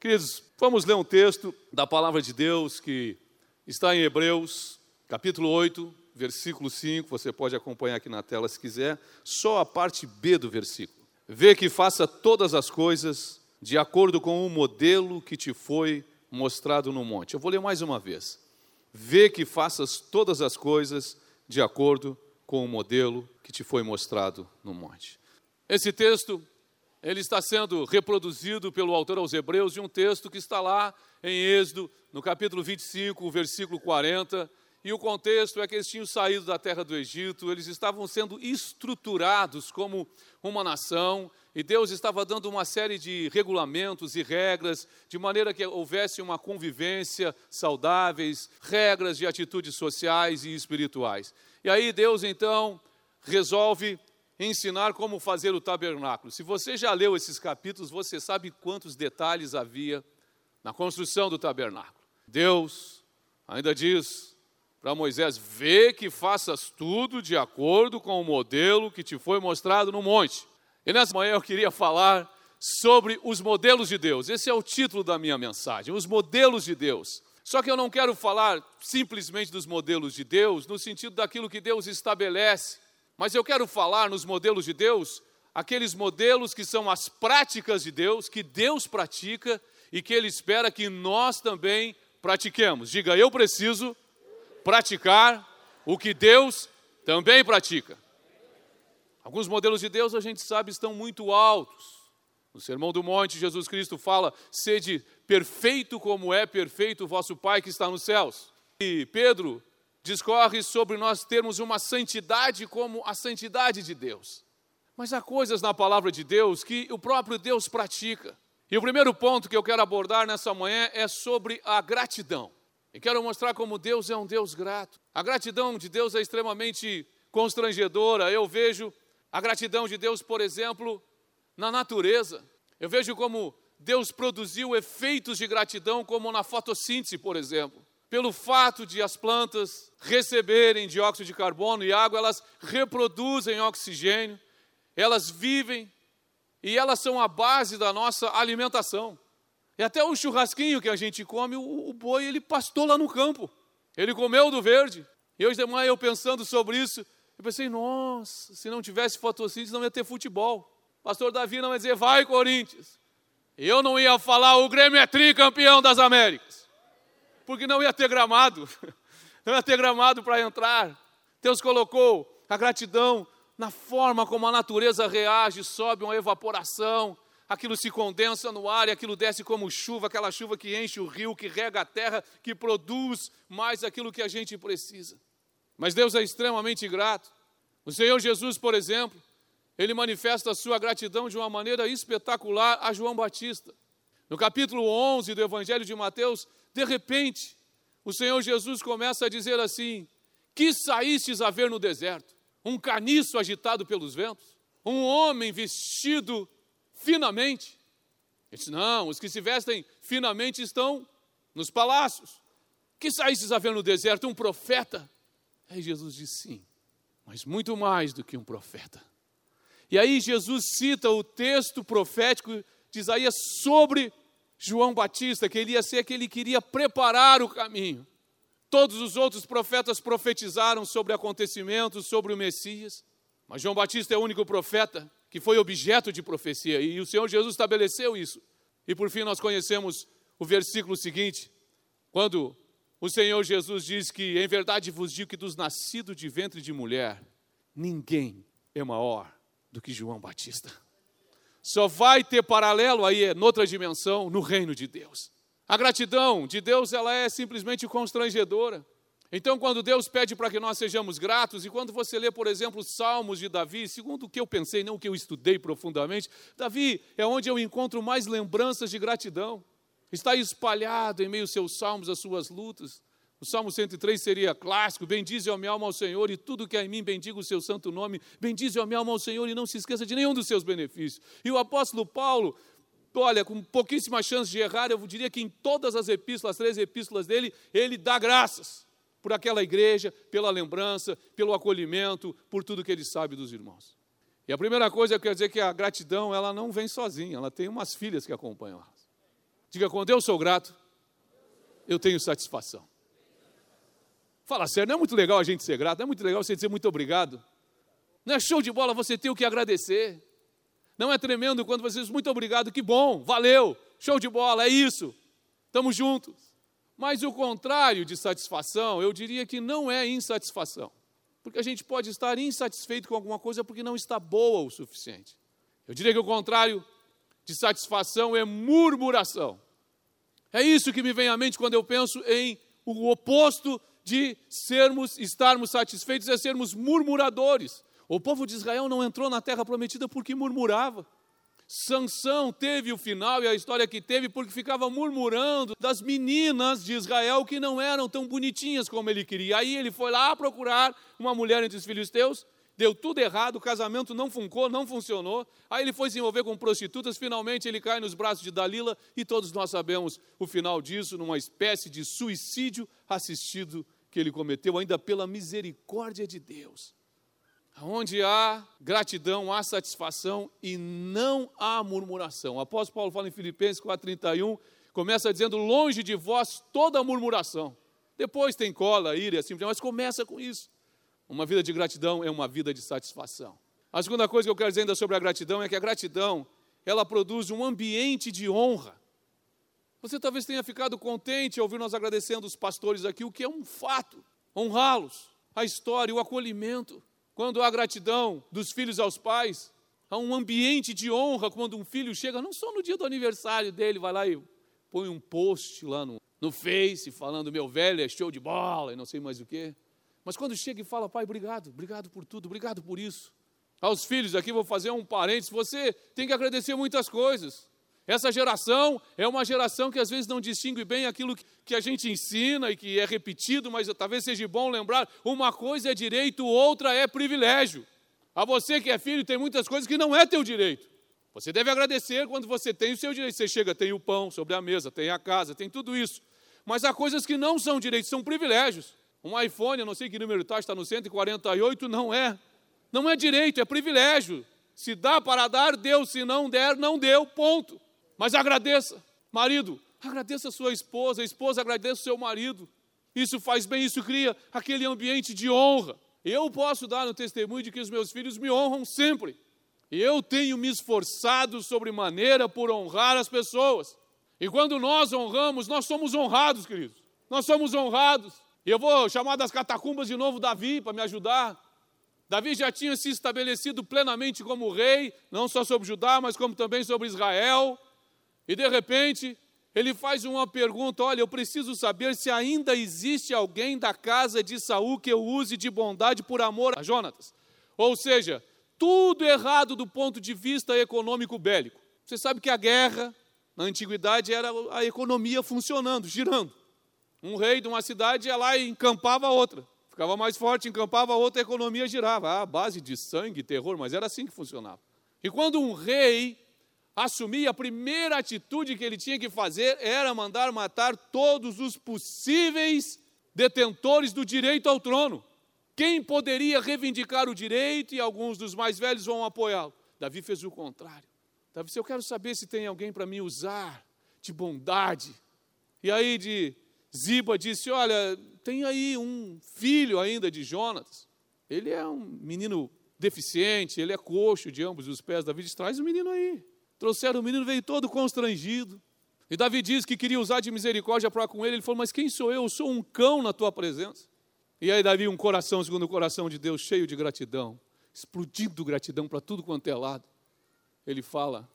Queridos, vamos ler um texto da palavra de Deus que está em Hebreus, capítulo 8, versículo 5. Você pode acompanhar aqui na tela se quiser. Só a parte B do versículo. Vê que faça todas as coisas de acordo com o modelo que te foi mostrado no monte. Eu vou ler mais uma vez. Vê que faças todas as coisas de acordo com o modelo que te foi mostrado no monte. Esse texto ele está sendo reproduzido pelo autor aos Hebreus de um texto que está lá em Êxodo, no capítulo 25, versículo 40. E o contexto é que eles tinham saído da terra do Egito, eles estavam sendo estruturados como uma nação, e Deus estava dando uma série de regulamentos e regras, de maneira que houvesse uma convivência saudáveis, regras de atitudes sociais e espirituais. E aí Deus então resolve ensinar como fazer o tabernáculo. Se você já leu esses capítulos, você sabe quantos detalhes havia na construção do tabernáculo. Deus ainda diz para Moisés: vê que faças tudo de acordo com o modelo que te foi mostrado no monte. E nessa manhã eu queria falar sobre os modelos de Deus. Esse é o título da minha mensagem: os modelos de Deus. Só que eu não quero falar simplesmente dos modelos de Deus, no sentido daquilo que Deus estabelece, mas eu quero falar nos modelos de Deus, aqueles modelos que são as práticas de Deus, que Deus pratica e que Ele espera que nós também pratiquemos. Diga, eu preciso praticar o que Deus também pratica. Alguns modelos de Deus a gente sabe estão muito altos. No Sermão do Monte, Jesus Cristo fala: sede perfeito como é perfeito o vosso Pai que está nos céus. E Pedro discorre sobre nós termos uma santidade como a santidade de Deus. Mas há coisas na palavra de Deus que o próprio Deus pratica. E o primeiro ponto que eu quero abordar nessa manhã é sobre a gratidão. E quero mostrar como Deus é um Deus grato. A gratidão de Deus é extremamente constrangedora. Eu vejo a gratidão de Deus, por exemplo, na natureza. Eu vejo como Deus produziu efeitos de gratidão, como na fotossíntese, por exemplo. Pelo fato de as plantas receberem dióxido de carbono e água, elas reproduzem oxigênio, elas vivem e elas são a base da nossa alimentação. E até o churrasquinho que a gente come, o, o boi ele pastou lá no campo. Ele comeu do verde. E hoje de manhã eu pensando sobre isso, eu pensei, nossa, se não tivesse fotossíntese não ia ter futebol. Pastor Davi não ia dizer, vai Corinthians. Eu não ia falar, o Grêmio é tricampeão das Américas. Porque não ia ter gramado. Não ia ter gramado para entrar. Deus colocou a gratidão na forma como a natureza reage, sobe uma evaporação, aquilo se condensa no ar e aquilo desce como chuva, aquela chuva que enche o rio, que rega a terra, que produz mais aquilo que a gente precisa. Mas Deus é extremamente grato. O Senhor Jesus, por exemplo, ele manifesta a sua gratidão de uma maneira espetacular a João Batista. No capítulo 11 do Evangelho de Mateus, de repente, o Senhor Jesus começa a dizer assim: Que saístes a ver no deserto? Um caniço agitado pelos ventos? Um homem vestido finamente? Ele disse: Não, os que se vestem finamente estão nos palácios. Que saístes a ver no deserto? Um profeta? Aí Jesus disse: Sim, mas muito mais do que um profeta. E aí Jesus cita o texto profético de Isaías sobre João Batista, que ele ia ser que ele queria preparar o caminho. Todos os outros profetas profetizaram sobre acontecimentos, sobre o Messias, mas João Batista é o único profeta que foi objeto de profecia, e o Senhor Jesus estabeleceu isso. E por fim nós conhecemos o versículo seguinte, quando o Senhor Jesus diz que, em verdade vos digo que dos nascidos de ventre de mulher, ninguém é maior do que João Batista. Só vai ter paralelo aí, é noutra dimensão, no reino de Deus. A gratidão de Deus, ela é simplesmente constrangedora. Então, quando Deus pede para que nós sejamos gratos, e quando você lê, por exemplo, os Salmos de Davi, segundo o que eu pensei, não o que eu estudei profundamente, Davi é onde eu encontro mais lembranças de gratidão. Está espalhado em meio aos seus salmos as suas lutas. O Salmo 103 seria clássico: Bendize a minha alma ao Senhor e tudo que há em mim bendiga o seu santo nome. Bendize a minha alma ao Senhor e não se esqueça de nenhum dos seus benefícios. E o apóstolo Paulo, olha, com pouquíssima chance de errar, eu diria que em todas as epístolas, as três epístolas dele, ele dá graças por aquela igreja, pela lembrança, pelo acolhimento, por tudo que ele sabe dos irmãos. E a primeira coisa eu quero dizer que a gratidão, ela não vem sozinha, ela tem umas filhas que acompanham ela. Diga, quando eu sou grato, eu tenho satisfação. Fala sério, não é muito legal a gente ser grato, não é muito legal você dizer muito obrigado. Não é show de bola você ter o que agradecer. Não é tremendo quando você diz muito obrigado, que bom, valeu, show de bola, é isso, estamos juntos. Mas o contrário de satisfação, eu diria que não é insatisfação. Porque a gente pode estar insatisfeito com alguma coisa porque não está boa o suficiente. Eu diria que o contrário de satisfação é murmuração. É isso que me vem à mente quando eu penso em o oposto de sermos, estarmos satisfeitos, é sermos murmuradores. O povo de Israel não entrou na terra prometida porque murmurava. Sansão teve o final e a história que teve porque ficava murmurando das meninas de Israel que não eram tão bonitinhas como ele queria. Aí ele foi lá procurar uma mulher entre os filisteus, deu tudo errado, o casamento não funcou, não funcionou. Aí ele foi se envolver com prostitutas, finalmente ele cai nos braços de Dalila e todos nós sabemos o final disso, numa espécie de suicídio assistido que ele cometeu, ainda pela misericórdia de Deus. Onde há gratidão, há satisfação e não há murmuração. O apóstolo Paulo fala em Filipenses 4,31, começa dizendo: longe de vós toda murmuração. Depois tem cola, ira, assim, mas começa com isso. Uma vida de gratidão é uma vida de satisfação. A segunda coisa que eu quero dizer ainda sobre a gratidão é que a gratidão, ela produz um ambiente de honra. Você talvez tenha ficado contente ao ouvir nós agradecendo os pastores aqui, o que é um fato, honrá-los, a história, o acolhimento. Quando há gratidão dos filhos aos pais, há um ambiente de honra quando um filho chega, não só no dia do aniversário dele, vai lá e põe um post lá no, no Face falando meu velho é show de bola e não sei mais o quê. Mas quando chega e fala, pai, obrigado, obrigado por tudo, obrigado por isso. Aos filhos aqui vou fazer um parênteses, você tem que agradecer muitas coisas. Essa geração é uma geração que às vezes não distingue bem aquilo que a gente ensina e que é repetido, mas talvez seja bom lembrar: uma coisa é direito, outra é privilégio. A você que é filho, tem muitas coisas que não é teu direito. Você deve agradecer quando você tem o seu direito. Você chega, tem o pão sobre a mesa, tem a casa, tem tudo isso. Mas há coisas que não são direitos, são privilégios. Um iPhone, eu não sei que número está, está no 148, não é. Não é direito, é privilégio. Se dá para dar, deu. Se não der, não deu. Ponto. Mas agradeça, marido, agradeça a sua esposa, a esposa agradeça o seu marido. Isso faz bem, isso cria aquele ambiente de honra. Eu posso dar o testemunho de que os meus filhos me honram sempre. Eu tenho me esforçado sobremaneira por honrar as pessoas. E quando nós honramos, nós somos honrados, queridos. Nós somos honrados. Eu vou chamar das catacumbas de novo Davi para me ajudar. Davi já tinha se estabelecido plenamente como rei, não só sobre Judá, mas como também sobre Israel. E de repente, ele faz uma pergunta: Olha, eu preciso saber se ainda existe alguém da casa de Saul que eu use de bondade por amor a Jonatas. Ou seja, tudo errado do ponto de vista econômico bélico. Você sabe que a guerra, na antiguidade, era a economia funcionando, girando. Um rei de uma cidade ia lá e encampava outra. Ficava mais forte, encampava outra, a economia girava. Ah, base de sangue, terror, mas era assim que funcionava. E quando um rei assumir, a primeira atitude que ele tinha que fazer era mandar matar todos os possíveis detentores do direito ao trono. Quem poderia reivindicar o direito e alguns dos mais velhos vão apoiá-lo? Davi fez o contrário. Davi disse: Eu quero saber se tem alguém para me usar de bondade. E aí de Ziba disse: Olha, tem aí um filho ainda de Jonas. Ele é um menino deficiente, ele é coxo de ambos os pés. Davi diz: Traz o menino aí. Trouxeram o menino, veio todo constrangido. E Davi diz que queria usar de misericórdia para com ele. Ele falou: Mas quem sou eu? Eu sou um cão na tua presença. E aí, Davi, um coração segundo o coração de Deus, cheio de gratidão, explodindo gratidão para tudo quanto é lado. Ele fala: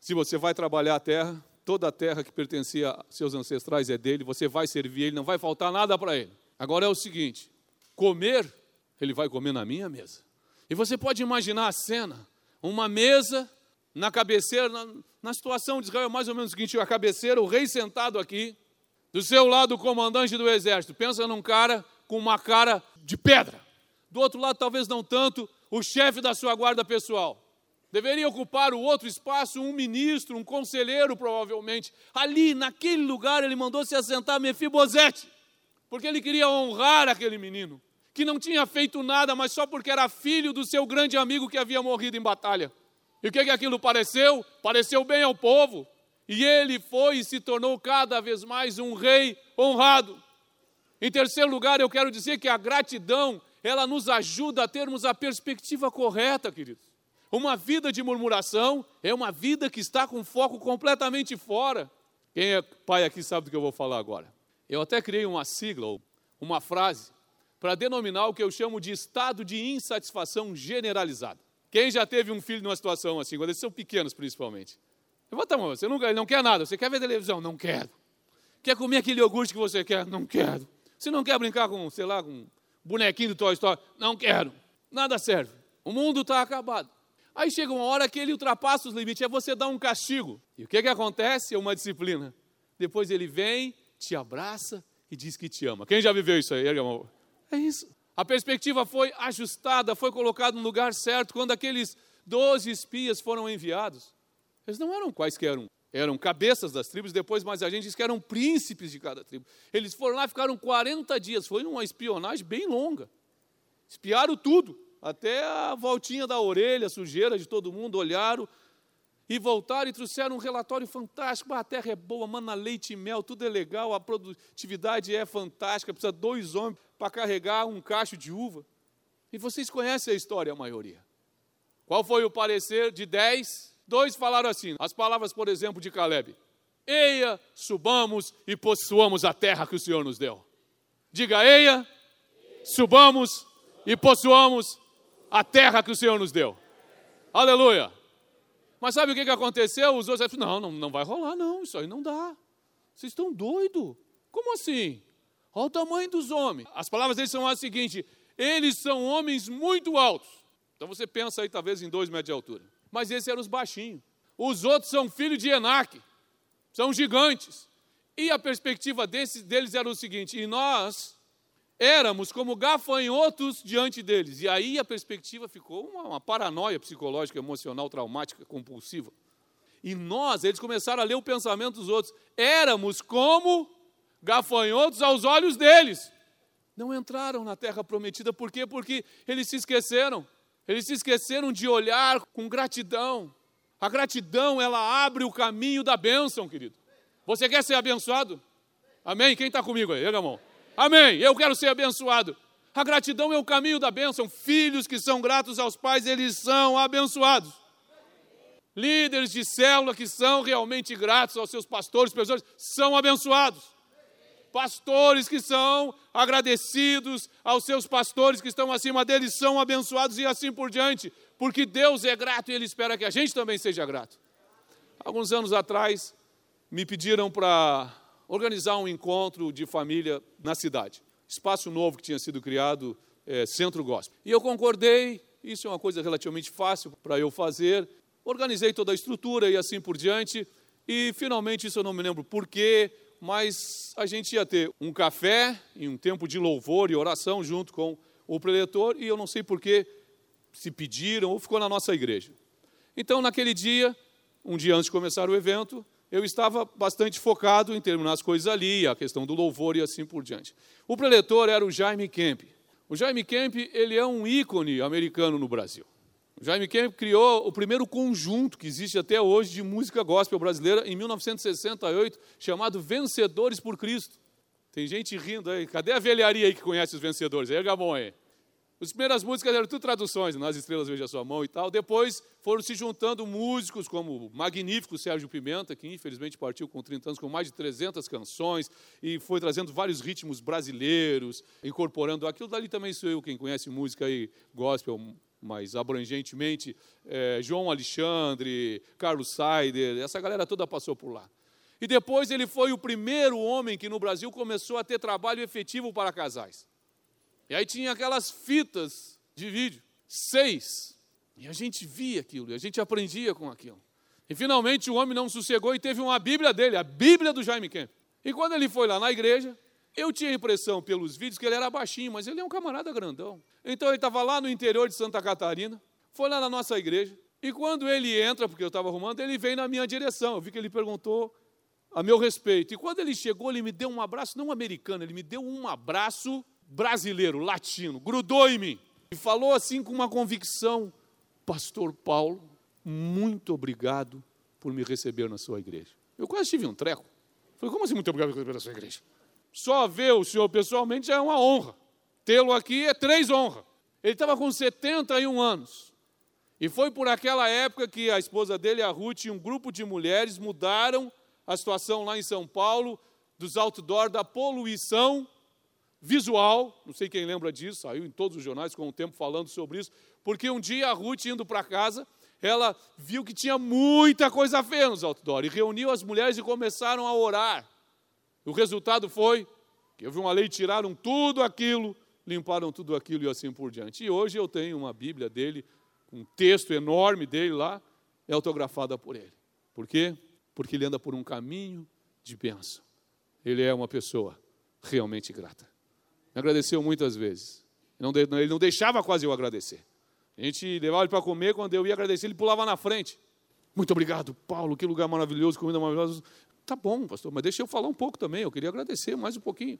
Se você vai trabalhar a terra, toda a terra que pertencia a seus ancestrais é dele, você vai servir ele, não vai faltar nada para ele. Agora é o seguinte: comer, ele vai comer na minha mesa. E você pode imaginar a cena: uma mesa na cabeceira, na, na situação de Israel, mais ou menos o seguinte: a cabeceira, o rei sentado aqui, do seu lado o comandante do exército. Pensa num cara com uma cara de pedra. Do outro lado, talvez não tanto, o chefe da sua guarda pessoal. Deveria ocupar o outro espaço um ministro, um conselheiro, provavelmente. Ali, naquele lugar, ele mandou se assentar Mefibosete, porque ele queria honrar aquele menino, que não tinha feito nada, mas só porque era filho do seu grande amigo que havia morrido em batalha. E o que, que aquilo pareceu? Pareceu bem ao povo. E ele foi e se tornou cada vez mais um rei honrado. Em terceiro lugar, eu quero dizer que a gratidão, ela nos ajuda a termos a perspectiva correta, queridos. Uma vida de murmuração é uma vida que está com foco completamente fora. Quem é pai aqui sabe do que eu vou falar agora. Eu até criei uma sigla, uma frase, para denominar o que eu chamo de estado de insatisfação generalizada. Quem já teve um filho numa situação assim, quando eles são pequenos principalmente? Levanta a mão, você não, ele não quer nada, você quer ver televisão? Não quero. Quer comer aquele iogurte que você quer? Não quero. Você não quer brincar com, sei lá, com um bonequinho do Toy Story? Não quero. Nada serve. O mundo está acabado. Aí chega uma hora que ele ultrapassa os limites, é você dar um castigo. E o que, que acontece? É uma disciplina. Depois ele vem, te abraça e diz que te ama. Quem já viveu isso aí? É isso. A perspectiva foi ajustada, foi colocada no lugar certo quando aqueles doze espias foram enviados. Eles não eram quaisquer um, eram cabeças das tribos, depois mais a gente diz que eram príncipes de cada tribo. Eles foram lá, ficaram 40 dias, foi uma espionagem bem longa. Espiaram tudo até a voltinha da orelha, a sujeira de todo mundo, olharam e voltaram e trouxeram um relatório fantástico. a terra é boa, mana leite e mel, tudo é legal, a produtividade é fantástica, precisa dois homens para carregar um cacho de uva. E vocês conhecem a história, a maioria. Qual foi o parecer de dez? Dois falaram assim, as palavras, por exemplo, de Caleb. Eia, subamos e possuamos a terra que o Senhor nos deu. Diga, eia, subamos e possuamos a terra que o Senhor nos deu. Aleluia. Mas sabe o que, que aconteceu? Os outros falaram, não, não, não vai rolar não, isso aí não dá. Vocês estão doidos? Como assim? Olha o tamanho dos homens. As palavras deles são as seguintes, eles são homens muito altos. Então você pensa aí talvez em dois metros de altura. Mas esses eram os baixinhos. Os outros são filhos de Enaque, são gigantes. E a perspectiva desses, deles era o seguinte, e nós éramos como gafanhotos diante deles. E aí a perspectiva ficou uma, uma, paranoia psicológica, emocional, traumática, compulsiva. E nós, eles começaram a ler o pensamento dos outros, éramos como gafanhotos aos olhos deles. Não entraram na terra prometida, por quê? Porque eles se esqueceram. Eles se esqueceram de olhar com gratidão. A gratidão, ela abre o caminho da bênção, querido. Você quer ser abençoado? Amém? Quem está comigo aí? Erga a mão. Amém. Eu quero ser abençoado. A gratidão é o caminho da bênção. Filhos que são gratos aos pais, eles são abençoados. Líderes de célula que são realmente gratos aos seus pastores, pessoas, são abençoados. Pastores que são agradecidos aos seus pastores que estão acima deles são abençoados e assim por diante, porque Deus é grato e Ele espera que a gente também seja grato. Alguns anos atrás, me pediram para organizar um encontro de família na cidade. Espaço novo que tinha sido criado, é, Centro Gospel. E eu concordei, isso é uma coisa relativamente fácil para eu fazer. Organizei toda a estrutura e assim por diante. E finalmente, isso eu não me lembro porquê, mas a gente ia ter um café e um tempo de louvor e oração junto com o preletor, e eu não sei porquê se pediram ou ficou na nossa igreja. Então, naquele dia, um dia antes de começar o evento, eu estava bastante focado em terminar as coisas ali, a questão do louvor e assim por diante. O preletor era o Jaime Kemp. O Jaime Kemp ele é um ícone americano no Brasil. O Jaime Kemp criou o primeiro conjunto que existe até hoje de música gospel brasileira em 1968, chamado Vencedores por Cristo. Tem gente rindo aí. Cadê a velharia aí que conhece os vencedores? Aí, Gabon aí. As primeiras músicas eram tudo traduções, Nas Estrelas Veja Sua Mão e tal. Depois foram se juntando músicos como o magnífico Sérgio Pimenta, que infelizmente partiu com 30 anos, com mais de 300 canções, e foi trazendo vários ritmos brasileiros, incorporando. Aquilo dali também sou eu, quem conhece música aí, gospel mais abrangentemente, é, João Alexandre, Carlos Saider, essa galera toda passou por lá. E depois ele foi o primeiro homem que no Brasil começou a ter trabalho efetivo para casais. E aí tinha aquelas fitas de vídeo, seis. E a gente via aquilo, e a gente aprendia com aquilo. E finalmente o homem não sossegou e teve uma Bíblia dele, a Bíblia do Jaime Kemp. E quando ele foi lá na igreja, eu tinha a impressão pelos vídeos que ele era baixinho, mas ele é um camarada grandão. Então ele estava lá no interior de Santa Catarina, foi lá na nossa igreja, e quando ele entra, porque eu estava arrumando, ele vem na minha direção. Eu vi que ele perguntou a meu respeito. E quando ele chegou, ele me deu um abraço, não americano, ele me deu um abraço brasileiro, latino, grudou em mim e falou assim com uma convicção: Pastor Paulo, muito obrigado por me receber na sua igreja. Eu quase tive um treco. Falei, como assim muito obrigado pela sua igreja? Só ver o senhor pessoalmente é uma honra. Tê-lo aqui é três honras. Ele estava com 71 anos. E foi por aquela época que a esposa dele, a Ruth, e um grupo de mulheres mudaram a situação lá em São Paulo, dos outdoor, da poluição visual. Não sei quem lembra disso, saiu em todos os jornais com o tempo falando sobre isso. Porque um dia a Ruth, indo para casa, ela viu que tinha muita coisa feia nos outdoor e reuniu as mulheres e começaram a orar. O resultado foi que houve uma lei, tiraram tudo aquilo, limparam tudo aquilo e assim por diante. E hoje eu tenho uma Bíblia dele, um texto enorme dele lá, é autografada por ele. Por quê? Porque ele anda por um caminho de bênção. Ele é uma pessoa realmente grata. Me agradeceu muitas vezes. Ele não deixava quase eu agradecer. A gente levava ele para comer, quando eu ia agradecer, ele pulava na frente. Muito obrigado, Paulo, que lugar maravilhoso, comida maravilhosa. Tá bom, pastor, mas deixa eu falar um pouco também, eu queria agradecer mais um pouquinho.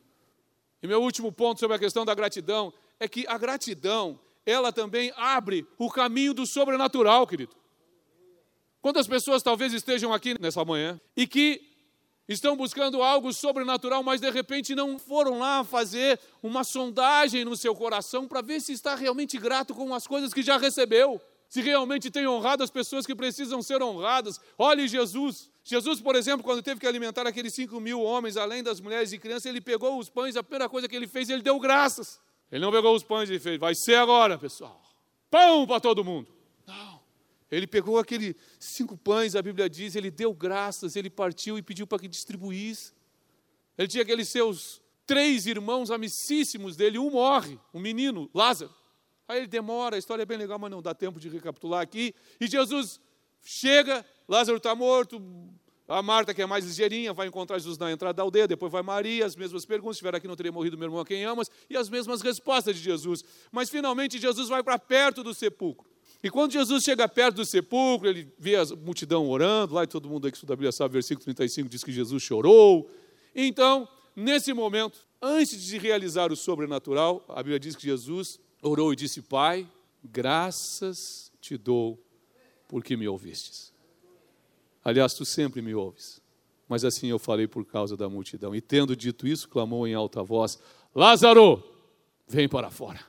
E meu último ponto sobre a questão da gratidão é que a gratidão, ela também abre o caminho do sobrenatural, querido. Quantas pessoas talvez estejam aqui nessa manhã e que estão buscando algo sobrenatural, mas de repente não foram lá fazer uma sondagem no seu coração para ver se está realmente grato com as coisas que já recebeu, se realmente tem honrado as pessoas que precisam ser honradas. Olhe Jesus. Jesus, por exemplo, quando teve que alimentar aqueles cinco mil homens, além das mulheres e crianças, ele pegou os pães, a primeira coisa que ele fez, ele deu graças. Ele não pegou os pães e fez, vai ser agora, pessoal. Pão para todo mundo. Ele pegou aqueles cinco pães, a Bíblia diz, ele deu graças, ele partiu e pediu para que distribuísse. Ele tinha aqueles seus três irmãos amicíssimos dele, um morre, um menino, Lázaro. Aí ele demora, a história é bem legal, mas não dá tempo de recapitular aqui. E Jesus chega, Lázaro está morto, a Marta, que é mais ligeirinha, vai encontrar Jesus na entrada da aldeia, depois vai Maria, as mesmas perguntas, estiver aqui não teria morrido meu irmão a quem amas, e as mesmas respostas de Jesus. Mas finalmente Jesus vai para perto do sepulcro. E quando Jesus chega perto do sepulcro, ele vê a multidão orando, lá e todo mundo aí que estuda a Bíblia sabe, versículo 35 diz que Jesus chorou. Então, nesse momento, antes de realizar o sobrenatural, a Bíblia diz que Jesus orou e disse: Pai, graças te dou porque me ouvistes. Aliás, tu sempre me ouves, mas assim eu falei por causa da multidão. E tendo dito isso, clamou em alta voz: Lázaro, vem para fora.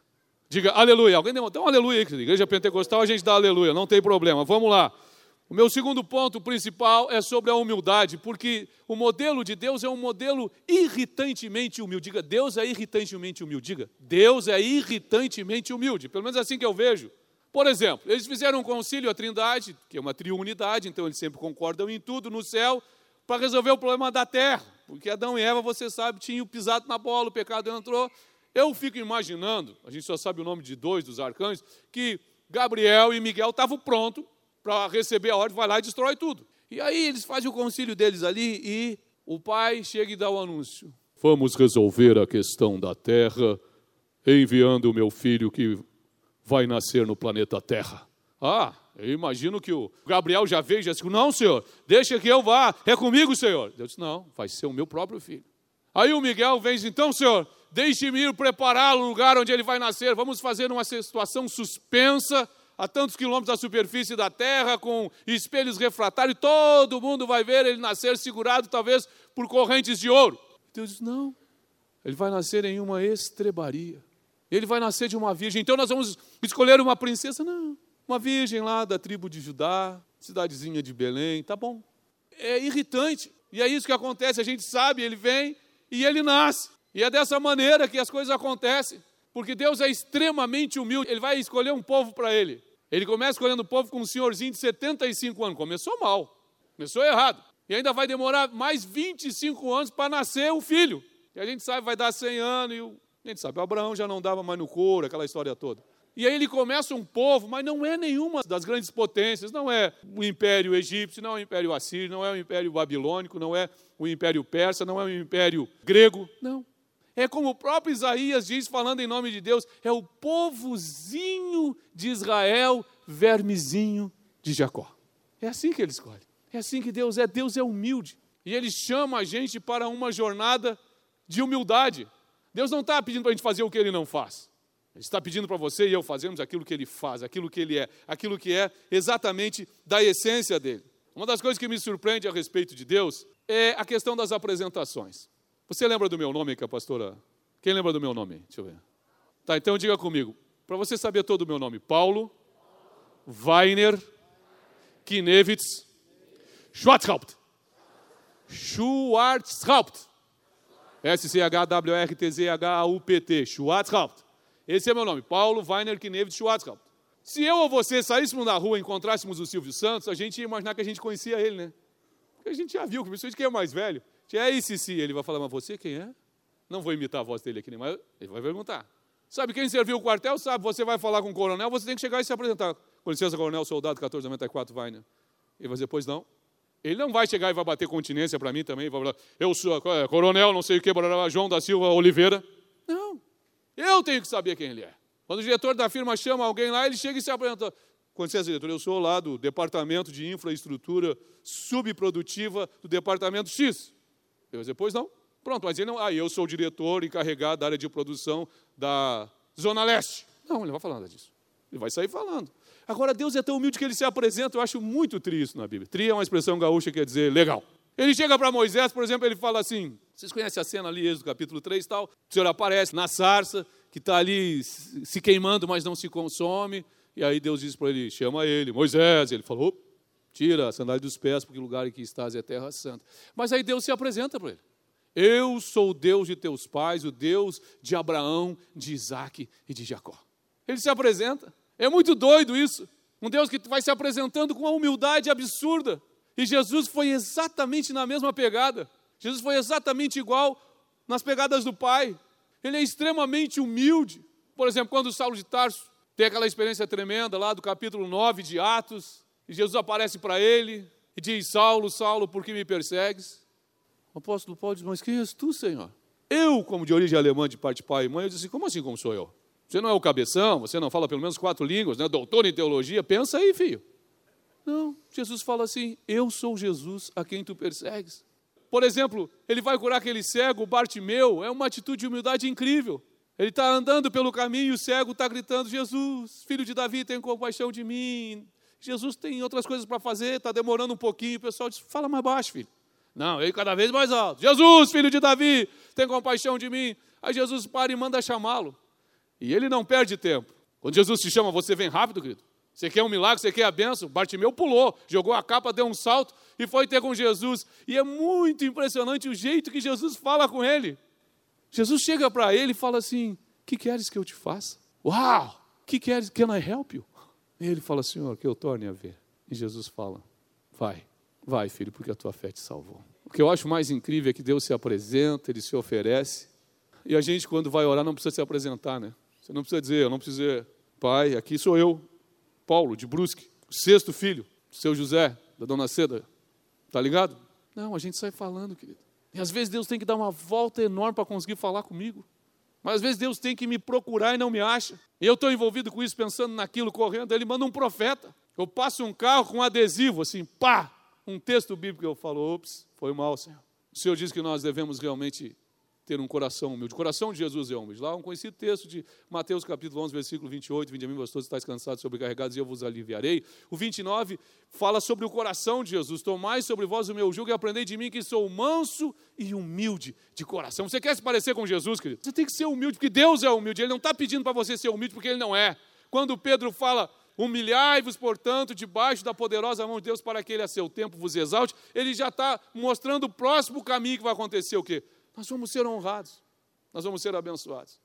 Diga aleluia. Alguém deu um aleluia aí, igreja pentecostal, a gente dá aleluia, não tem problema. Vamos lá. O meu segundo ponto principal é sobre a humildade, porque o modelo de Deus é um modelo irritantemente humilde. Diga, Deus é irritantemente humilde. Diga, Deus é irritantemente humilde. Pelo menos assim que eu vejo. Por exemplo, eles fizeram um concílio, a Trindade, que é uma triunidade, então eles sempre concordam em tudo no céu, para resolver o problema da terra. Porque Adão e Eva, você sabe, tinham pisado na bola, o pecado entrou, eu fico imaginando, a gente só sabe o nome de dois dos arcanjos, que Gabriel e Miguel estavam prontos para receber a ordem, vai lá e destrói tudo. E aí eles fazem o concílio deles ali e o pai chega e dá o anúncio. Vamos resolver a questão da terra enviando o meu filho que vai nascer no planeta Terra. Ah, eu imagino que o Gabriel já veio já disse, não, senhor, deixa que eu vá, é comigo, senhor. Deus disse, não, vai ser o meu próprio filho. Aí o Miguel vem e diz, então, senhor, Deixe-me ir preparar o lugar onde ele vai nascer. Vamos fazer uma situação suspensa a tantos quilômetros da superfície da terra, com espelhos refratários, todo mundo vai ver ele nascer segurado, talvez, por correntes de ouro. Deus diz: não, ele vai nascer em uma estrebaria. Ele vai nascer de uma virgem. Então nós vamos escolher uma princesa? Não, uma virgem lá da tribo de Judá, cidadezinha de Belém, tá bom. É irritante. E é isso que acontece, a gente sabe, ele vem e ele nasce. E é dessa maneira que as coisas acontecem, porque Deus é extremamente humilde, Ele vai escolher um povo para Ele. Ele começa escolhendo o povo com um senhorzinho de 75 anos, começou mal, começou errado. E ainda vai demorar mais 25 anos para nascer o filho. E a gente sabe, vai dar 100 anos, e o, a gente sabe, Abraão já não dava mais no couro, aquela história toda. E aí ele começa um povo, mas não é nenhuma das grandes potências, não é o Império Egípcio, não é o Império Assírio, não é o Império Babilônico, não é o Império Persa, não é o Império Grego, não. É como o próprio Isaías diz, falando em nome de Deus, é o povozinho de Israel, vermezinho de Jacó. É assim que ele escolhe. É assim que Deus é. Deus é humilde. E ele chama a gente para uma jornada de humildade. Deus não está pedindo para a gente fazer o que ele não faz. Ele está pedindo para você e eu fazermos aquilo que ele faz, aquilo que ele é, aquilo que é exatamente da essência dele. Uma das coisas que me surpreende a respeito de Deus é a questão das apresentações. Você lembra do meu nome, que a pastora? Quem lembra do meu nome? Deixa eu ver. Tá, então diga comigo. Para você saber todo o meu nome: Paulo, Weiner, Kinevitz, Schwarzhaupt. Schwarzhaupt. S-C-H-W-R-T-Z-H-A-U-P-T. Schwarzhaupt. Esse é meu nome, Paulo Weiner Kinevitz Schwarzhaupt. Se eu ou você saíssemos na rua e encontrássemos o Silvio Santos, a gente ia imaginar que a gente conhecia ele, né? Porque a gente já viu, principalmente quem é mais velho. É esse sim, ele vai falar, mas você quem é? Não vou imitar a voz dele aqui, mas ele vai perguntar. Sabe quem serviu o quartel? Sabe, você vai falar com o coronel, você tem que chegar e se apresentar. Com licença, coronel, soldado 1494, Weiner. Ele vai dizer, pois não. Ele não vai chegar e vai bater continência para mim também, vai falar, eu sou é, coronel, não sei o que, João da Silva Oliveira. Não, eu tenho que saber quem ele é. Quando o diretor da firma chama alguém lá, ele chega e se apresenta. Com licença, diretor, eu sou lá do departamento de infraestrutura subprodutiva do departamento X. Eu pois não. Pronto, mas ele não. Ah, eu sou o diretor encarregado da área de produção da Zona Leste. Não, ele não vai falar nada disso. Ele vai sair falando. Agora, Deus é tão humilde que ele se apresenta, eu acho muito triste na Bíblia. Tri é uma expressão gaúcha que quer dizer legal. Ele chega para Moisés, por exemplo, ele fala assim: vocês conhecem a cena ali, Êxodo capítulo 3 e tal? O Senhor aparece na sarça, que está ali se queimando, mas não se consome. E aí Deus diz para ele: chama ele, Moisés. Ele falou: tira a sandália dos pés, porque o lugar em que estás é terra santa. Mas aí Deus se apresenta para ele. Eu sou o Deus de teus pais, o Deus de Abraão, de Isaac e de Jacó. Ele se apresenta. É muito doido isso. Um Deus que vai se apresentando com uma humildade absurda. E Jesus foi exatamente na mesma pegada. Jesus foi exatamente igual nas pegadas do Pai. Ele é extremamente humilde. Por exemplo, quando Saulo de Tarso tem aquela experiência tremenda lá do capítulo 9 de Atos, e Jesus aparece para ele e diz: Saulo, Saulo, por que me persegues? O apóstolo Paulo diz: Mas quem és tu, Senhor? Eu, como de origem alemã, de parte de pai e mãe, eu disse Como assim, como sou eu? Você não é o cabeção, você não fala pelo menos quatro línguas, né? doutor em teologia, pensa aí, filho. Não, Jesus fala assim: Eu sou Jesus a quem tu persegues. Por exemplo, ele vai curar aquele cego, Bartimeu, é uma atitude de humildade incrível. Ele está andando pelo caminho e o cego está gritando: Jesus, filho de Davi, tem compaixão de mim. Jesus tem outras coisas para fazer, está demorando um pouquinho. O pessoal diz: Fala mais baixo, filho. Não, ele cada vez mais alto: Jesus, filho de Davi, tem compaixão de mim. Aí Jesus para e manda chamá-lo. E ele não perde tempo. Quando Jesus te chama, você vem rápido, querido. Você quer um milagre, você quer a benção? Bartimeu pulou, jogou a capa, deu um salto e foi ter com Jesus. E é muito impressionante o jeito que Jesus fala com ele. Jesus chega para ele e fala assim: Que queres que eu te faça? Uau! Que queres? Can I help you? E ele fala: Senhor, que eu torne a ver. E Jesus fala: Vai, vai, filho, porque a tua fé te salvou. O que eu acho mais incrível é que Deus se apresenta, ele se oferece. E a gente, quando vai orar, não precisa se apresentar, né? Você não precisa dizer, eu não precisa dizer, Pai, aqui sou eu, Paulo, de Brusque, sexto filho, seu José, da dona Seda. Tá ligado? Não, a gente sai falando, querido. E às vezes Deus tem que dar uma volta enorme para conseguir falar comigo. Mas às vezes Deus tem que me procurar e não me acha. Eu estou envolvido com isso, pensando naquilo, correndo. Ele manda um profeta. Eu passo um carro com um adesivo, assim, pá! Um texto bíblico. Eu falo, ops, foi mal, Senhor. O Senhor diz que nós devemos realmente ter um coração humilde. O coração de Jesus é humilde. Lá um conhecido texto de Mateus capítulo 11, versículo 28, vinde a mim, vós todos estáis cansados, sobrecarregados, e eu vos aliviarei. O 29 fala sobre o coração de Jesus. Tomai sobre vós o meu jugo e aprendei de mim que sou manso e humilde de coração. Você quer se parecer com Jesus, querido? Você tem que ser humilde, porque Deus é humilde. Ele não está pedindo para você ser humilde, porque Ele não é. Quando Pedro fala, Humilhai-vos, portanto, debaixo da poderosa mão de Deus, para que Ele a seu tempo vos exalte. Ele já está mostrando o próximo caminho que vai acontecer o quê? Nós vamos ser honrados, nós vamos ser abençoados.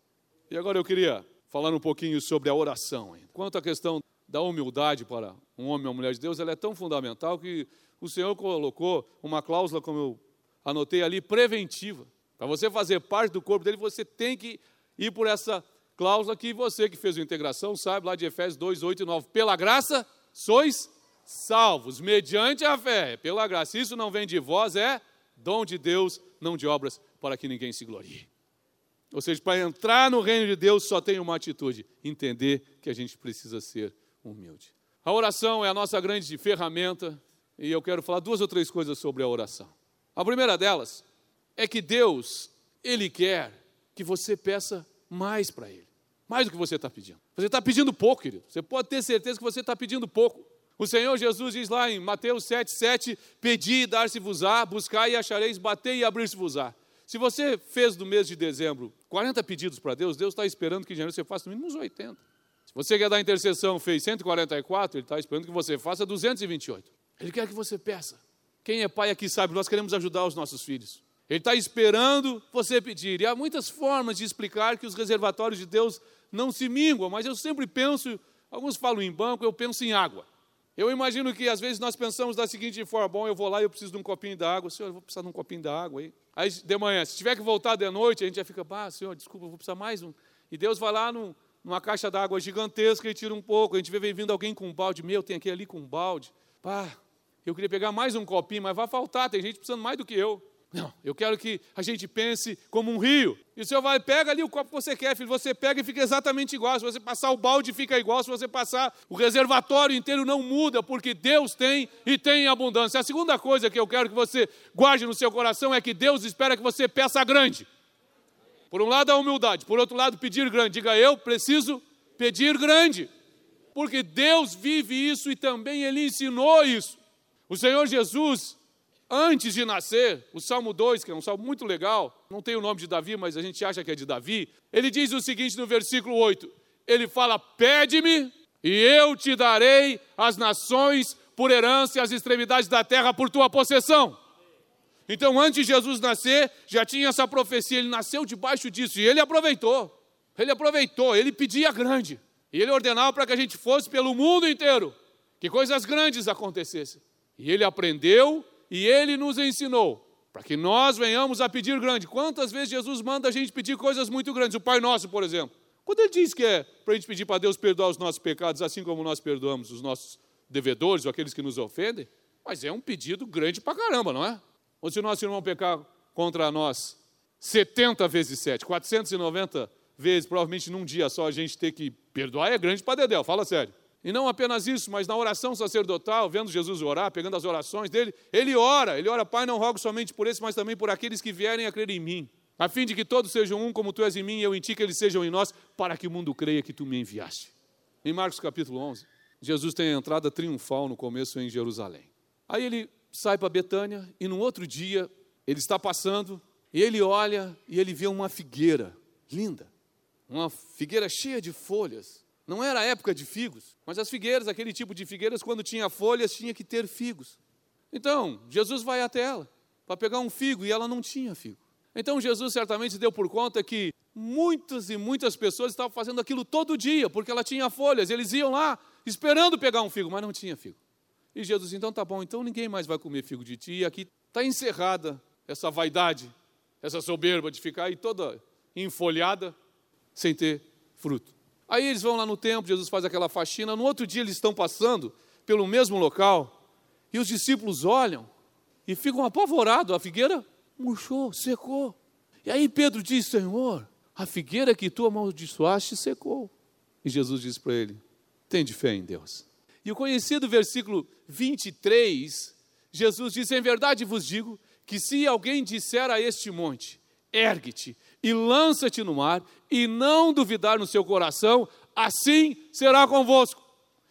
E agora eu queria falar um pouquinho sobre a oração. Quanto à questão da humildade para um homem ou mulher de Deus, ela é tão fundamental que o Senhor colocou uma cláusula, como eu anotei ali, preventiva. Para você fazer parte do corpo dele, você tem que ir por essa cláusula que você que fez a integração sabe, lá de Efésios 2, 8 e 9. Pela graça sois salvos, mediante a fé. Pela graça. Isso não vem de vós, é dom de Deus, não de obras, para que ninguém se glorie. Ou seja, para entrar no reino de Deus só tem uma atitude: entender que a gente precisa ser humilde. A oração é a nossa grande ferramenta e eu quero falar duas ou três coisas sobre a oração. A primeira delas é que Deus, Ele quer que você peça mais para Ele, mais do que você está pedindo. Você está pedindo pouco, querido. Você pode ter certeza que você está pedindo pouco. O Senhor Jesus diz lá em Mateus 7, 7, pedi e dar-se-vos-á, buscai e achareis, batei e abrir-se-vos-á. Se você fez no mês de dezembro 40 pedidos para Deus, Deus está esperando que em janeiro você faça no mínimo uns 80. Se você quer dar intercessão, fez 144, Ele está esperando que você faça 228. Ele quer que você peça. Quem é pai aqui sabe, nós queremos ajudar os nossos filhos. Ele está esperando você pedir. E há muitas formas de explicar que os reservatórios de Deus não se minguam, mas eu sempre penso, alguns falam em banco, eu penso em água. Eu imagino que às vezes nós pensamos da seguinte forma: bom, eu vou lá e eu preciso de um copinho d'água. Senhor, eu vou precisar de um copinho d'água aí. Aí de manhã, se tiver que voltar de noite, a gente já fica, ah, Senhor, desculpa, eu vou precisar mais um. E Deus vai lá num, numa caixa d'água gigantesca e tira um pouco. A gente vê vindo alguém com um balde, meu, tem aqui ali com um balde. Pá, eu queria pegar mais um copinho, mas vai faltar, tem gente precisando mais do que eu. Não, eu quero que a gente pense como um rio. E o senhor vai, pega ali o copo que você quer, filho. Você pega e fica exatamente igual. Se você passar o balde, fica igual. Se você passar o reservatório inteiro, não muda, porque Deus tem e tem abundância. A segunda coisa que eu quero que você guarde no seu coração é que Deus espera que você peça grande. Por um lado, a humildade. Por outro lado, pedir grande. Diga, eu preciso pedir grande. Porque Deus vive isso e também Ele ensinou isso. O Senhor Jesus antes de nascer, o Salmo 2, que é um salmo muito legal, não tem o nome de Davi, mas a gente acha que é de Davi, ele diz o seguinte no versículo 8: ele fala: Pede-me, e eu te darei as nações por herança e as extremidades da terra por tua possessão. Então, antes de Jesus nascer, já tinha essa profecia, ele nasceu debaixo disso, e ele aproveitou. Ele aproveitou, ele pedia grande. E ele ordenava para que a gente fosse pelo mundo inteiro, que coisas grandes acontecessem. E ele aprendeu e ele nos ensinou para que nós venhamos a pedir grande. Quantas vezes Jesus manda a gente pedir coisas muito grandes? O Pai Nosso, por exemplo. Quando ele diz que é para a gente pedir para Deus perdoar os nossos pecados, assim como nós perdoamos os nossos devedores ou aqueles que nos ofendem, mas é um pedido grande para caramba, não é? Ou se o nosso irmão pecar contra nós 70 vezes 7, 490 vezes, provavelmente num dia só a gente ter que perdoar, é grande para Dedéu, fala sério. E não apenas isso, mas na oração sacerdotal, vendo Jesus orar, pegando as orações dele, ele ora, ele ora, Pai, não rogo somente por esse, mas também por aqueles que vierem a crer em mim, a fim de que todos sejam um, como tu és em mim e eu em ti, que eles sejam em nós, para que o mundo creia que tu me enviaste. Em Marcos capítulo 11, Jesus tem a entrada triunfal no começo em Jerusalém. Aí ele sai para Betânia e no outro dia ele está passando e ele olha e ele vê uma figueira linda, uma figueira cheia de folhas, não era época de figos, mas as figueiras, aquele tipo de figueiras, quando tinha folhas, tinha que ter figos. Então, Jesus vai até ela para pegar um figo e ela não tinha figo. Então, Jesus certamente deu por conta que muitas e muitas pessoas estavam fazendo aquilo todo dia, porque ela tinha folhas. Eles iam lá esperando pegar um figo, mas não tinha figo. E Jesus, então tá bom, então ninguém mais vai comer figo de ti. E aqui está encerrada essa vaidade, essa soberba de ficar aí toda enfolhada, sem ter fruto. Aí eles vão lá no templo, Jesus faz aquela faxina. No outro dia eles estão passando pelo mesmo local e os discípulos olham e ficam apavorados. A figueira murchou, secou. E aí Pedro diz: Senhor, a figueira que tu amaldiçoaste secou. E Jesus diz para ele: Tem de fé em Deus. E o conhecido versículo 23, Jesus diz: Em verdade vos digo que se alguém disser a este monte, ergue-te e lança-te no mar, e não duvidar no seu coração, assim será convosco.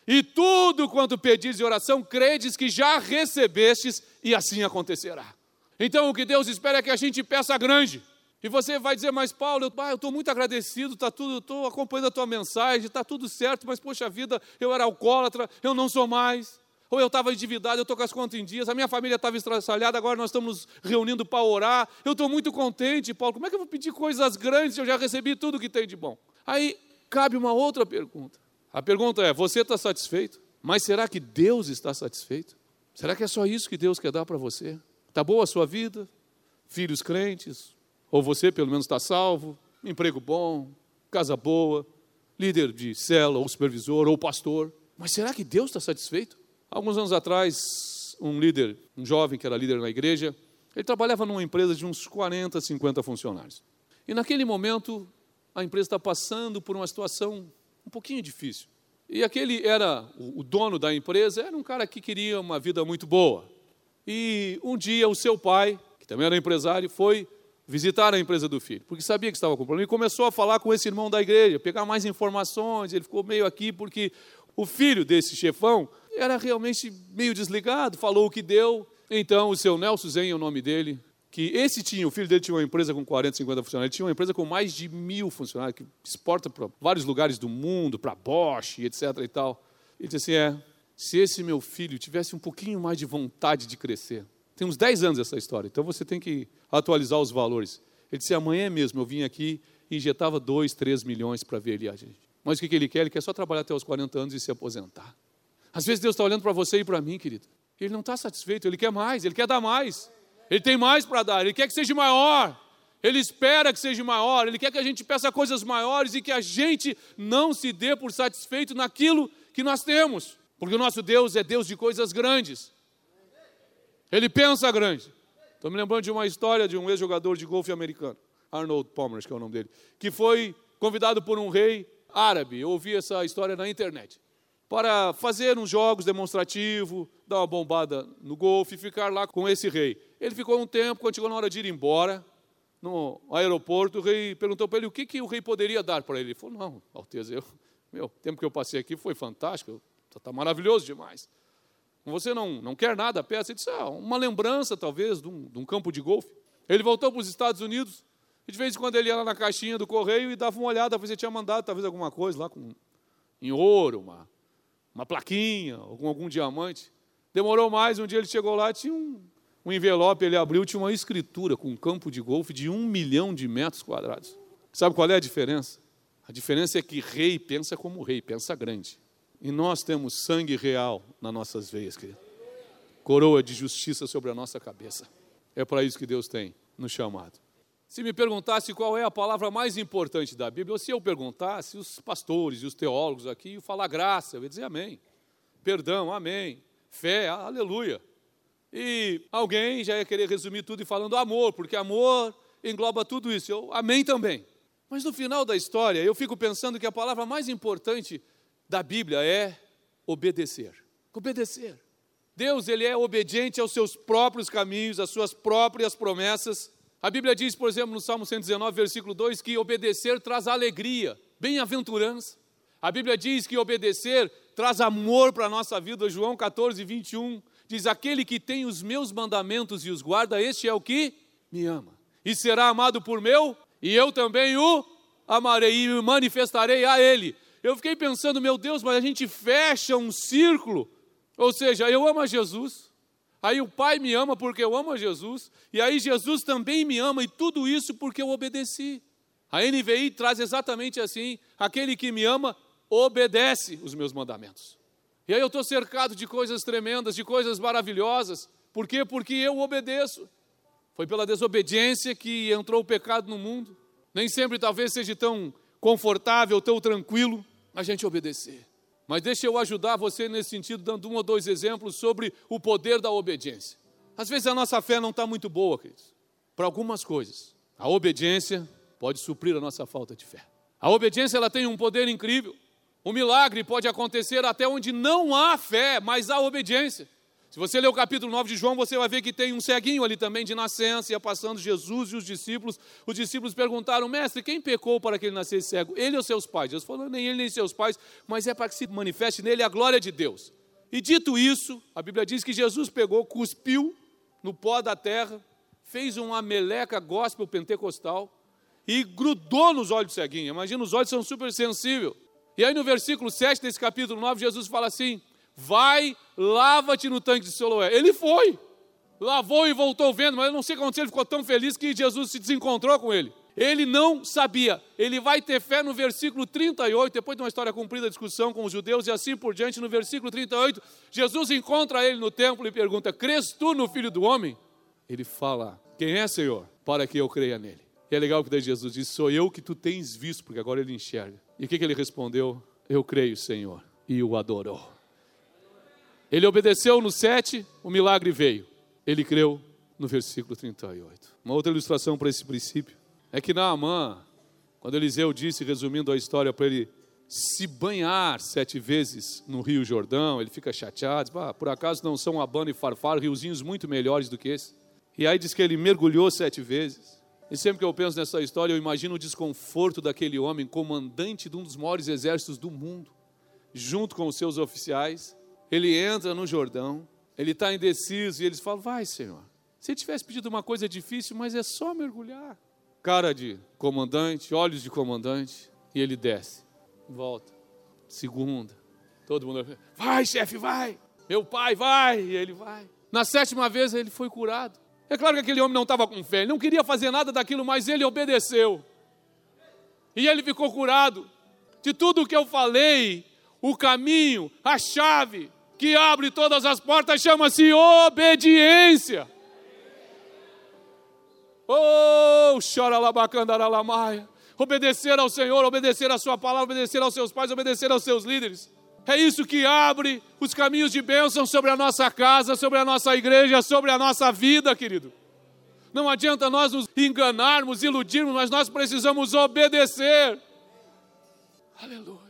E tudo quanto pedis em oração, credes que já recebestes, e assim acontecerá. Então o que Deus espera é que a gente peça grande. E você vai dizer, mas Paulo, eu estou muito agradecido, está tudo, estou acompanhando a tua mensagem, está tudo certo, mas poxa vida, eu era alcoólatra, eu não sou mais ou eu estava endividado, eu estou com as contas em dias, a minha família estava estraçalhada, agora nós estamos reunindo para orar, eu estou muito contente, Paulo, como é que eu vou pedir coisas grandes se eu já recebi tudo que tem de bom? Aí cabe uma outra pergunta. A pergunta é: você está satisfeito? Mas será que Deus está satisfeito? Será que é só isso que Deus quer dar para você? Está boa a sua vida? Filhos crentes? Ou você pelo menos está salvo? Emprego bom? Casa boa? Líder de cela, ou supervisor, ou pastor? Mas será que Deus está satisfeito? Alguns anos atrás, um líder, um jovem que era líder na igreja, ele trabalhava numa empresa de uns 40, 50 funcionários. E naquele momento, a empresa está passando por uma situação um pouquinho difícil. E aquele era o dono da empresa, era um cara que queria uma vida muito boa. E um dia o seu pai, que também era empresário, foi visitar a empresa do filho, porque sabia que estava com problema, e começou a falar com esse irmão da igreja, pegar mais informações, ele ficou meio aqui porque o filho desse chefão era realmente meio desligado, falou o que deu. Então, o seu Nelson Zen é o nome dele, que esse tinha, o filho dele tinha uma empresa com 40, 50 funcionários, ele tinha uma empresa com mais de mil funcionários, que exporta para vários lugares do mundo, para Bosch, etc. e tal. Ele disse assim: é, se esse meu filho tivesse um pouquinho mais de vontade de crescer, tem uns 10 anos essa história, então você tem que atualizar os valores. Ele disse: amanhã mesmo eu vim aqui e injetava 2, 3 milhões para ver ele a gente. Mas o que ele quer? Ele quer só trabalhar até os 40 anos e se aposentar. Às vezes Deus está olhando para você e para mim, querido. Ele não está satisfeito, ele quer mais, ele quer dar mais. Ele tem mais para dar, ele quer que seja maior. Ele espera que seja maior, ele quer que a gente peça coisas maiores e que a gente não se dê por satisfeito naquilo que nós temos. Porque o nosso Deus é Deus de coisas grandes. Ele pensa grande. Estou me lembrando de uma história de um ex-jogador de golfe americano, Arnold Palmer, que é o nome dele, que foi convidado por um rei árabe. Eu ouvi essa história na internet para fazer uns jogos demonstrativos, dar uma bombada no golfe e ficar lá com esse rei. Ele ficou um tempo, quando chegou na hora de ir embora, no aeroporto, o rei perguntou para ele o que, que o rei poderia dar para ele. Ele falou, não, Alteza, eu, meu, o tempo que eu passei aqui foi fantástico, está maravilhoso demais. Você não, não quer nada, peça. Ele disse, ah, uma lembrança, talvez, de um, de um campo de golfe. Ele voltou para os Estados Unidos, e de vez em quando ele ia lá na caixinha do correio e dava uma olhada, talvez ele tinha mandado talvez alguma coisa lá com, em ouro, uma, uma plaquinha, algum, algum diamante. Demorou mais, um dia ele chegou lá, tinha um, um envelope, ele abriu, tinha uma escritura com um campo de golfe de um milhão de metros quadrados. Sabe qual é a diferença? A diferença é que rei pensa como rei, pensa grande. E nós temos sangue real nas nossas veias, querido. Coroa de justiça sobre a nossa cabeça. É para isso que Deus tem nos chamado. Se me perguntasse qual é a palavra mais importante da Bíblia, ou se eu perguntasse, os pastores e os teólogos aqui iam falar graça, eu ia dizer amém. Perdão, amém. Fé, aleluia. E alguém já ia querer resumir tudo e falando amor, porque amor engloba tudo isso. Eu, amém também. Mas no final da história, eu fico pensando que a palavra mais importante da Bíblia é obedecer. Obedecer. Deus, ele é obediente aos seus próprios caminhos, às suas próprias promessas. A Bíblia diz, por exemplo, no Salmo 119, versículo 2, que obedecer traz alegria, bem-aventurança. A Bíblia diz que obedecer traz amor para a nossa vida. João 14, 21 diz: Aquele que tem os meus mandamentos e os guarda, este é o que me ama. E será amado por meu, e eu também o amarei e me manifestarei a ele. Eu fiquei pensando, meu Deus, mas a gente fecha um círculo. Ou seja, eu amo a Jesus, Aí o Pai me ama porque eu amo a Jesus, e aí Jesus também me ama, e tudo isso porque eu obedeci. A NVI traz exatamente assim: aquele que me ama obedece os meus mandamentos. E aí eu estou cercado de coisas tremendas, de coisas maravilhosas. Por quê? Porque eu obedeço. Foi pela desobediência que entrou o pecado no mundo. Nem sempre talvez seja tão confortável, tão tranquilo a gente obedecer. Mas deixa eu ajudar você nesse sentido, dando um ou dois exemplos sobre o poder da obediência. Às vezes a nossa fé não está muito boa, queridos, para algumas coisas. A obediência pode suprir a nossa falta de fé. A obediência ela tem um poder incrível. O milagre pode acontecer até onde não há fé, mas há obediência. Se você ler o capítulo 9 de João, você vai ver que tem um ceguinho ali também de nascença, ia passando Jesus e os discípulos. Os discípulos perguntaram, mestre, quem pecou para que ele nascesse cego? Ele ou seus pais? Jesus falou, nem ele nem seus pais, mas é para que se manifeste nele a glória de Deus. E dito isso, a Bíblia diz que Jesus pegou, cuspiu no pó da terra, fez uma meleca gospel pentecostal e grudou nos olhos do ceguinho. Imagina, os olhos são super sensíveis. E aí no versículo 7 desse capítulo 9, Jesus fala assim: vai, lava-te no tanque de Siloé. Ele foi, lavou e voltou vendo, mas eu não sei como ele ficou tão feliz que Jesus se desencontrou com ele. Ele não sabia, ele vai ter fé no versículo 38, depois de uma história cumprida, discussão com os judeus e assim por diante, no versículo 38, Jesus encontra ele no templo e pergunta: Crês tu no filho do homem? Ele fala: Quem é, Senhor? Para que eu creia nele. E é legal que daí Jesus diz: Sou eu que tu tens visto, porque agora ele enxerga. E o que, que ele respondeu? Eu creio, Senhor. E o adorou. Ele obedeceu no 7, o milagre veio. Ele creu no versículo 38. Uma outra ilustração para esse princípio é que Naamã, quando Eliseu disse, resumindo a história, para ele se banhar sete vezes no Rio Jordão, ele fica chateado, diz, por acaso não são Abano e Farfar, riozinhos muito melhores do que esse? E aí diz que ele mergulhou sete vezes. E sempre que eu penso nessa história, eu imagino o desconforto daquele homem, comandante de um dos maiores exércitos do mundo, junto com os seus oficiais, ele entra no Jordão, ele está indeciso e eles falam: Vai, Senhor. Se tivesse pedido uma coisa difícil, mas é só mergulhar. Cara de comandante, olhos de comandante, e ele desce, volta. Segunda, todo mundo, vai, chefe, vai. Meu pai, vai. E ele vai. Na sétima vez ele foi curado. É claro que aquele homem não estava com fé, ele não queria fazer nada daquilo, mas ele obedeceu. E ele ficou curado. De tudo o que eu falei, o caminho, a chave que abre todas as portas chama-se obediência. Oh, chora labacandaralamaia. Obedecer ao Senhor, obedecer à Sua palavra, obedecer aos seus pais, obedecer aos seus líderes. É isso que abre os caminhos de bênção sobre a nossa casa, sobre a nossa igreja, sobre a nossa vida, querido. Não adianta nós nos enganarmos, iludirmos, mas nós precisamos obedecer. Aleluia.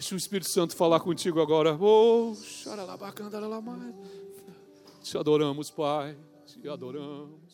Deixa o Espírito Santo falar contigo agora. Oh, Te adoramos, Pai. Te adoramos.